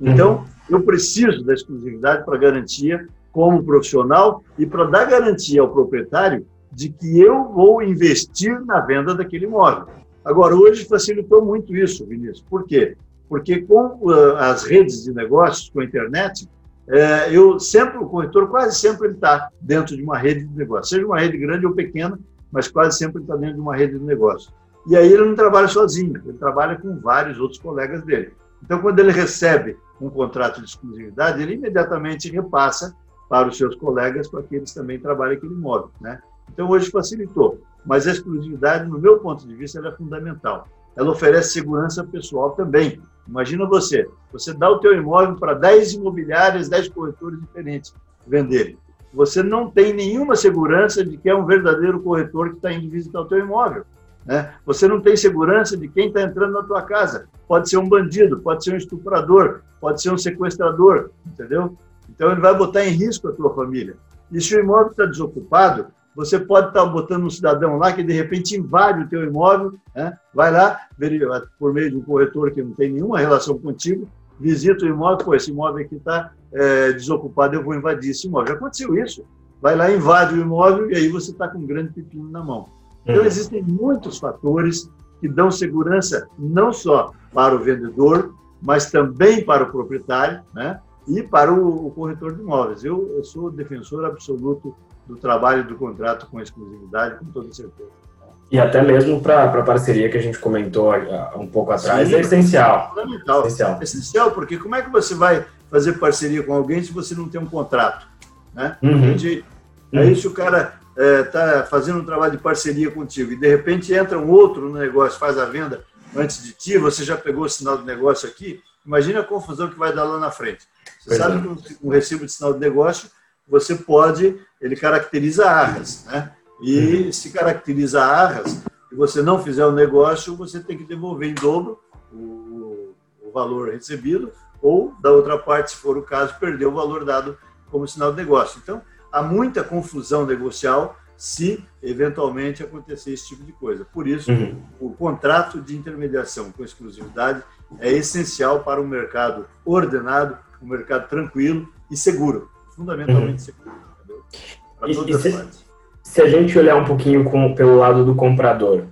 Então, eu preciso da exclusividade para garantia como profissional e para dar garantia ao proprietário de que eu vou investir na venda daquele imóvel. Agora, hoje facilitou muito isso, Vinícius. Por quê? Porque com uh, as redes de negócios, com a internet, é, eu sempre, o corretor quase sempre está dentro de uma rede de negócios, seja uma rede grande ou pequena, mas quase sempre está dentro de uma rede de negócios. E aí ele não trabalha sozinho, ele trabalha com vários outros colegas dele. Então, quando ele recebe um contrato de exclusividade, ele imediatamente repassa para os seus colegas para que eles também trabalhem aquele imóvel. Né? Então, hoje facilitou. Mas a exclusividade, no meu ponto de vista, é fundamental. Ela oferece segurança pessoal também. Imagina você, você dá o teu imóvel para 10 imobiliárias, 10 corretores diferentes venderem. Você não tem nenhuma segurança de que é um verdadeiro corretor que está indo visitar o teu imóvel. Né? Você não tem segurança de quem está entrando na tua casa. Pode ser um bandido, pode ser um estuprador, pode ser um sequestrador, entendeu? Então ele vai botar em risco a tua família. E se o imóvel está desocupado, você pode estar tá botando um cidadão lá que de repente invade o teu imóvel, né? vai lá, por meio de um corretor que não tem nenhuma relação contigo, visita o imóvel, pô, esse imóvel aqui está é, desocupado, eu vou invadir esse imóvel. Já aconteceu isso. Vai lá, invade o imóvel e aí você está com um grande pepino na mão. Então, uhum. existem muitos fatores que dão segurança não só para o vendedor, mas também para o proprietário né? e para o, corretor de imóveis. Eu, eu, sou defensor absoluto do trabalho do contrato com exclusividade, com toda certeza. E até mesmo para a parceria que a gente comentou um pouco atrás, Sim, é essencial. Fundamental. Essencial. essencial, porque como é que você vai fazer parceria com alguém se você não tem um contrato? Né? Uhum. Aí, se o cara está é, tá fazendo um trabalho de parceria contigo e de repente entra um outro no negócio, faz a venda antes de ti, você já pegou o sinal de negócio aqui, imagina a confusão que vai dar lá na frente. Você pois sabe é. que um recibo de sinal de negócio, você pode, ele caracteriza arras, né? E uhum. se caracteriza arras, e você não fizer o negócio, você tem que devolver em dobro o, o valor recebido, ou da outra parte, se for o caso, perder o valor dado como sinal de negócio. Então, há muita confusão negocial se eventualmente acontecer esse tipo de coisa. Por isso, uhum. o contrato de intermediação com exclusividade é essencial para um mercado ordenado, um mercado tranquilo e seguro, fundamentalmente uhum. seguro. Para todas e, as se, partes. Se a gente olhar um pouquinho com, pelo lado do comprador,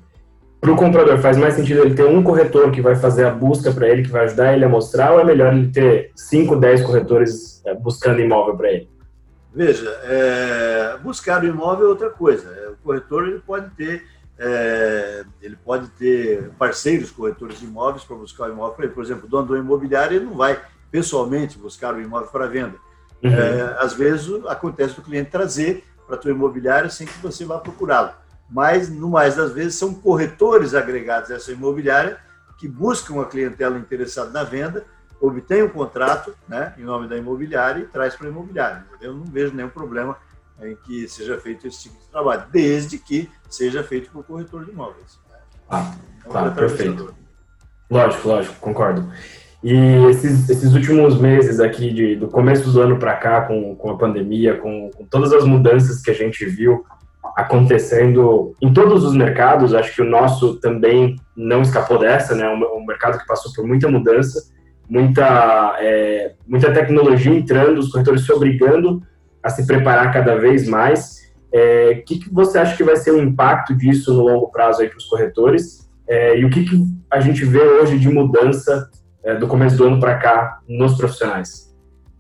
para o comprador faz mais sentido ele ter um corretor que vai fazer a busca para ele, que vai ajudar ele a mostrar, ou é melhor ele ter 5, 10 corretores é, buscando imóvel para ele? Veja, é, buscar o imóvel é outra coisa. É, o corretor ele pode ter é, ele pode ter parceiros corretores de imóveis para buscar o imóvel para ele. Por exemplo, o dono do imobiliário ele não vai pessoalmente buscar o imóvel para venda. Uhum. É, às vezes acontece do cliente trazer para a tua imobiliária sem que você vá procurá-lo. Mas, no mais das vezes, são corretores agregados a essa imobiliária que buscam a clientela interessada na venda obtém um contrato né, em nome da imobiliária e traz para a imobiliária. Eu não vejo nenhum problema em que seja feito esse tipo de trabalho, desde que seja feito por corretor de imóveis. Ah, então, claro, perfeito. Lógico, lógico, concordo. E esses, esses últimos meses aqui, de, do começo do ano para cá, com, com a pandemia, com, com todas as mudanças que a gente viu acontecendo em todos os mercados, acho que o nosso também não escapou dessa, né? Um, um mercado que passou por muita mudança muita, é, muita tecnologia entrando, os corretores se obrigando a se preparar cada vez mais. O é, que, que, você acha que vai ser o impacto disso no longo prazo para os corretores? É, e o que, que, a gente vê hoje de mudança é, do começo do ano para cá nos profissionais?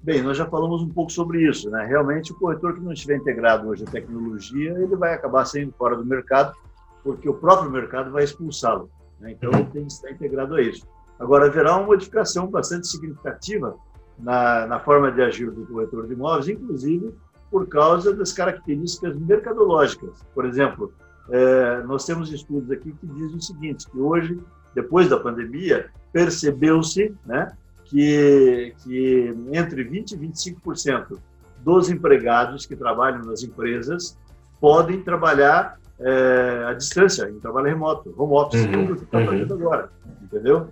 Bem, nós já falamos um pouco sobre isso. Né? Realmente, o corretor que não estiver integrado hoje à tecnologia, ele vai acabar saindo fora do mercado, porque o próprio mercado vai expulsá-lo. Né? Então, ele tem que estar integrado a isso. Agora, haverá uma modificação bastante significativa na, na forma de agir do corretor de imóveis, inclusive por causa das características mercadológicas. Por exemplo, é, nós temos estudos aqui que dizem o seguinte, que hoje, depois da pandemia, percebeu-se né, que, que entre 20% e 25% dos empregados que trabalham nas empresas podem trabalhar é, à distância, em trabalho remoto, home office, uhum, que está fazendo uhum. agora, entendeu?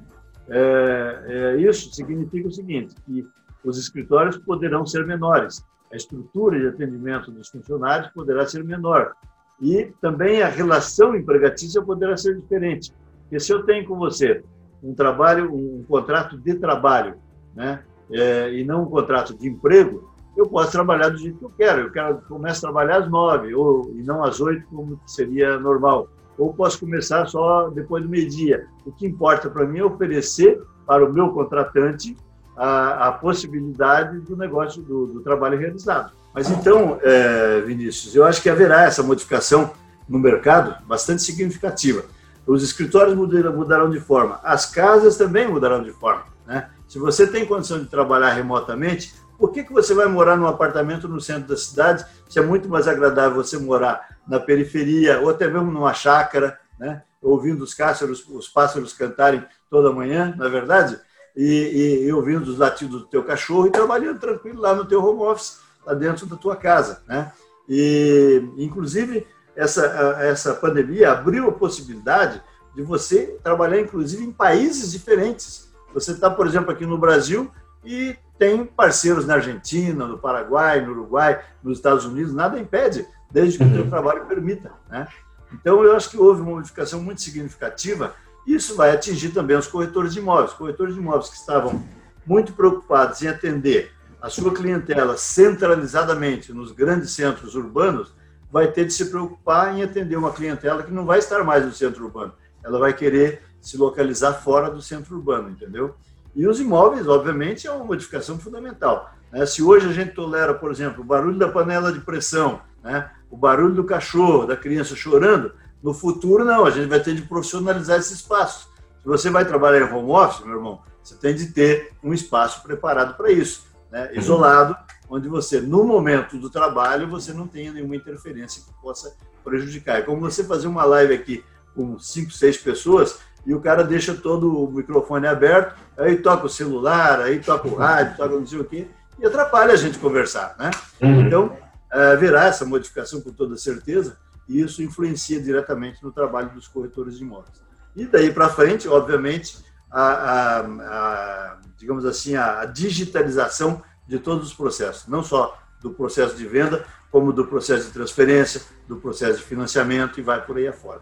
É, é, isso significa o seguinte, que os escritórios poderão ser menores, a estrutura de atendimento dos funcionários poderá ser menor e também a relação empregatícia poderá ser diferente. Porque se eu tenho com você um trabalho, um contrato de trabalho, né, é, e não um contrato de emprego, eu posso trabalhar do jeito que eu quero. Eu quero começo a trabalhar às nove ou e não às oito, como seria normal. Ou posso começar só depois do meio-dia. O que importa para mim é oferecer para o meu contratante a, a possibilidade do negócio, do, do, trabalho realizado. Mas então, é, Vinícius, eu acho que haverá essa modificação no mercado bastante significativa. Os escritórios mudarão, de forma, as casas também mudarão de forma. Né? Se você tem condição de trabalhar remotamente, por que, que você vai morar num apartamento no centro da cidade se é muito mais agradável você morar na periferia ou até mesmo numa chácara, né? ouvindo os pássaros, os pássaros cantarem toda manhã, na é verdade? E, e, ouvindo os latidos do teu cachorro e trabalhando tranquilo lá no teu home office, lá dentro da tua casa, né? E, inclusive, essa, essa pandemia abriu a possibilidade de você trabalhar, inclusive, em países diferentes. Você está, por exemplo, aqui no Brasil e tem parceiros na Argentina, no Paraguai, no Uruguai, nos Estados Unidos, nada impede, desde que uhum. o seu trabalho permita. Né? Então, eu acho que houve uma modificação muito significativa. Isso vai atingir também os corretores de imóveis. Corretores de imóveis que estavam muito preocupados em atender a sua clientela centralizadamente nos grandes centros urbanos, vai ter de se preocupar em atender uma clientela que não vai estar mais no centro urbano. Ela vai querer se localizar fora do centro urbano, entendeu? E os imóveis, obviamente, é uma modificação fundamental. Né? Se hoje a gente tolera, por exemplo, o barulho da panela de pressão, né? O barulho do cachorro, da criança chorando, no futuro, não, a gente vai ter de profissionalizar esse espaço. Se você vai trabalhar em home office, meu irmão, você tem de ter um espaço preparado para isso, né? Uhum. isolado, onde você, no momento do trabalho, você não tenha nenhuma interferência que possa prejudicar. É como você fazer uma live aqui com cinco, seis pessoas, e o cara deixa todo o microfone aberto, aí toca o celular, aí toca o rádio, toca não sei o quê, e atrapalha a gente conversar, né? Uhum. Então, haverá essa modificação com toda certeza, e isso influencia diretamente no trabalho dos corretores de imóveis. E daí para frente, obviamente, a, a, a, digamos assim, a digitalização de todos os processos, não só do processo de venda, como do processo de transferência, do processo de financiamento e vai por aí afora.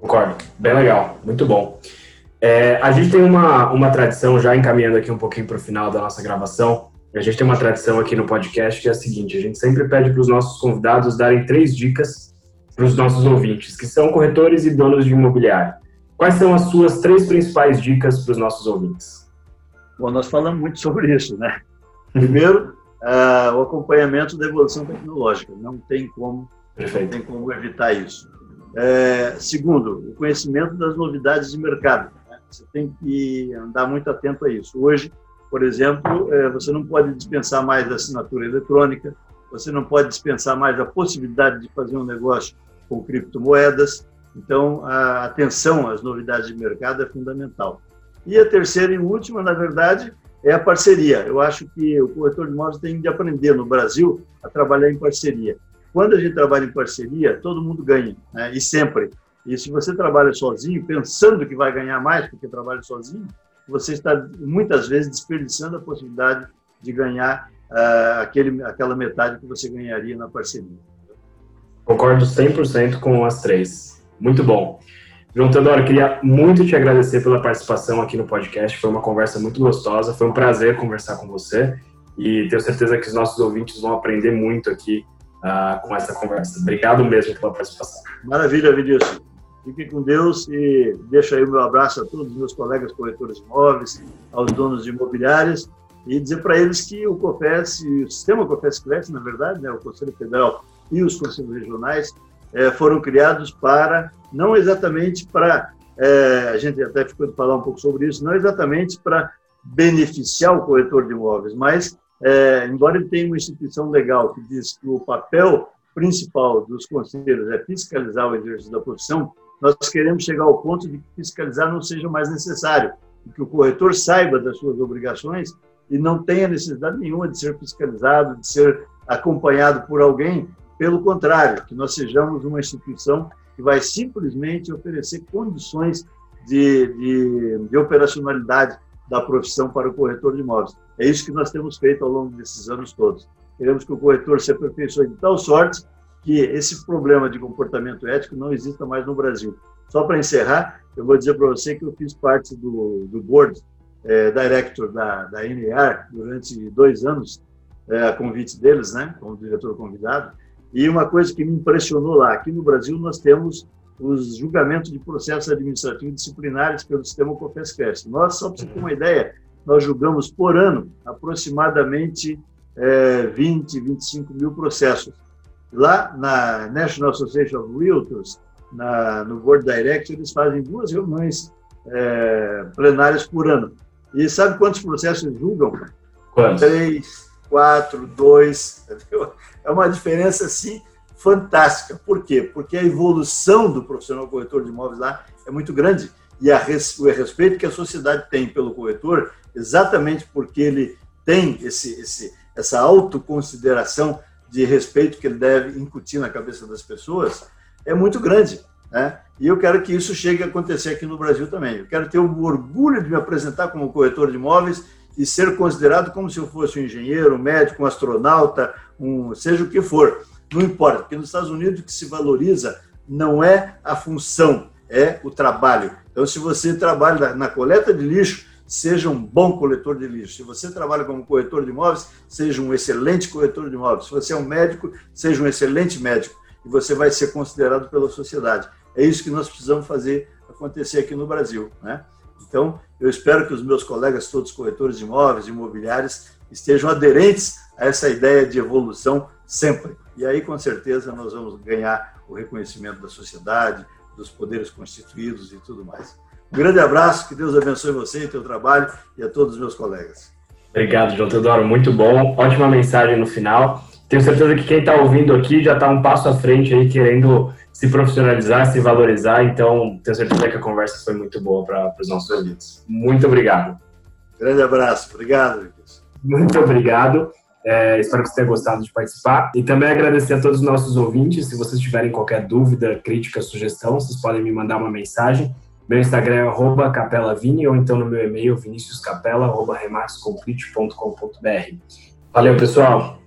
Concordo. Bem legal. Muito bom. É, a gente tem uma, uma tradição, já encaminhando aqui um pouquinho para o final da nossa gravação, a gente tem uma tradição aqui no podcast que é a seguinte: a gente sempre pede para os nossos convidados darem três dicas para os nossos ouvintes, que são corretores e donos de imobiliário. Quais são as suas três principais dicas para os nossos ouvintes? Bom, nós falamos muito sobre isso, né? Primeiro, uh, o acompanhamento da evolução tecnológica. Não tem como, Perfeito. não tem como evitar isso. É, segundo, o conhecimento das novidades de mercado. Né? Você tem que andar muito atento a isso. Hoje, por exemplo, é, você não pode dispensar mais a assinatura eletrônica, você não pode dispensar mais a possibilidade de fazer um negócio com criptomoedas. Então, a atenção às novidades de mercado é fundamental. E a terceira e última, na verdade, é a parceria. Eu acho que o corretor de imóveis tem de aprender no Brasil a trabalhar em parceria. Quando a gente trabalha em parceria, todo mundo ganha, né? e sempre. E se você trabalha sozinho, pensando que vai ganhar mais porque trabalha sozinho, você está muitas vezes desperdiçando a possibilidade de ganhar uh, aquele, aquela metade que você ganharia na parceria. Concordo 100% com as três. Muito bom. João Teodoro, queria muito te agradecer pela participação aqui no podcast. Foi uma conversa muito gostosa. Foi um prazer conversar com você. E tenho certeza que os nossos ouvintes vão aprender muito aqui uh, com essa conversa. Obrigado mesmo pela participação. Maravilha, Vinícius. Fique com Deus e deixo aí o meu abraço a todos os meus colegas corretores de imóveis, aos donos de imobiliárias e dizer para eles que o COFES, o sistema COFES Cresce, na verdade, né, o Conselho Federal e os conselhos regionais é, foram criados para, não exatamente para, é, a gente até ficou de falar um pouco sobre isso, não exatamente para beneficiar o corretor de imóveis, mas é, embora ele tenha uma instituição legal que diz que o papel principal dos conselheiros é fiscalizar o exercício da profissão, nós queremos chegar ao ponto de que fiscalizar não seja mais necessário, que o corretor saiba das suas obrigações e não tenha necessidade nenhuma de ser fiscalizado, de ser acompanhado por alguém. Pelo contrário, que nós sejamos uma instituição que vai simplesmente oferecer condições de, de, de operacionalidade da profissão para o corretor de imóveis. É isso que nós temos feito ao longo desses anos todos. Queremos que o corretor se aperfeiçoe de tal sorte que esse problema de comportamento ético não exista mais no Brasil. Só para encerrar, eu vou dizer para você que eu fiz parte do, do board é, director da, da NER durante dois anos, é, a convite deles, né, como diretor convidado, e uma coisa que me impressionou lá, aqui no Brasil nós temos os julgamentos de processos administrativos disciplinares pelo sistema COFES-CRES. Nós, só para você ter uma ideia, nós julgamos por ano aproximadamente é, 20, 25 mil processos. Lá na National Association of Realtors, na, no Board Direct, eles fazem duas reuniões é, plenárias por ano. E sabe quantos processos julgam? Quantos? Três, quatro, dois. É uma diferença, assim, fantástica. Por quê? Porque a evolução do profissional corretor de imóveis lá é muito grande. E a, o respeito que a sociedade tem pelo corretor, exatamente porque ele tem esse, esse, essa autoconsideração de respeito que ele deve incutir na cabeça das pessoas, é muito grande. Né? E eu quero que isso chegue a acontecer aqui no Brasil também. Eu quero ter o orgulho de me apresentar como corretor de imóveis e ser considerado como se eu fosse um engenheiro, um médico, um astronauta, um, seja o que for. Não importa, porque nos Estados Unidos o que se valoriza não é a função, é o trabalho. Então, se você trabalha na coleta de lixo, seja um bom coletor de lixo. Se você trabalha como corretor de imóveis, seja um excelente corretor de imóveis. Se você é um médico, seja um excelente médico. E você vai ser considerado pela sociedade. É isso que nós precisamos fazer acontecer aqui no Brasil. Né? Então, eu espero que os meus colegas, todos corretores de imóveis, imobiliários, estejam aderentes a essa ideia de evolução sempre. E aí, com certeza, nós vamos ganhar o reconhecimento da sociedade, dos poderes constituídos e tudo mais. Grande abraço, que Deus abençoe você teu trabalho e a todos os meus colegas. Obrigado, João Teodoro, muito bom. Ótima mensagem no final. Tenho certeza que quem está ouvindo aqui já está um passo à frente aí, querendo se profissionalizar, se valorizar. Então, tenho certeza que a conversa foi muito boa para os nossos ouvintes. Muito obrigado. Grande abraço. Obrigado, Lucas. Muito obrigado. É, espero que você tenha gostado de participar. E também agradecer a todos os nossos ouvintes. Se vocês tiverem qualquer dúvida, crítica, sugestão, vocês podem me mandar uma mensagem. Meu Instagram é capelavini ou então no meu e-mail viniciuscapela.remaxcomplete.com.br. Valeu, pessoal!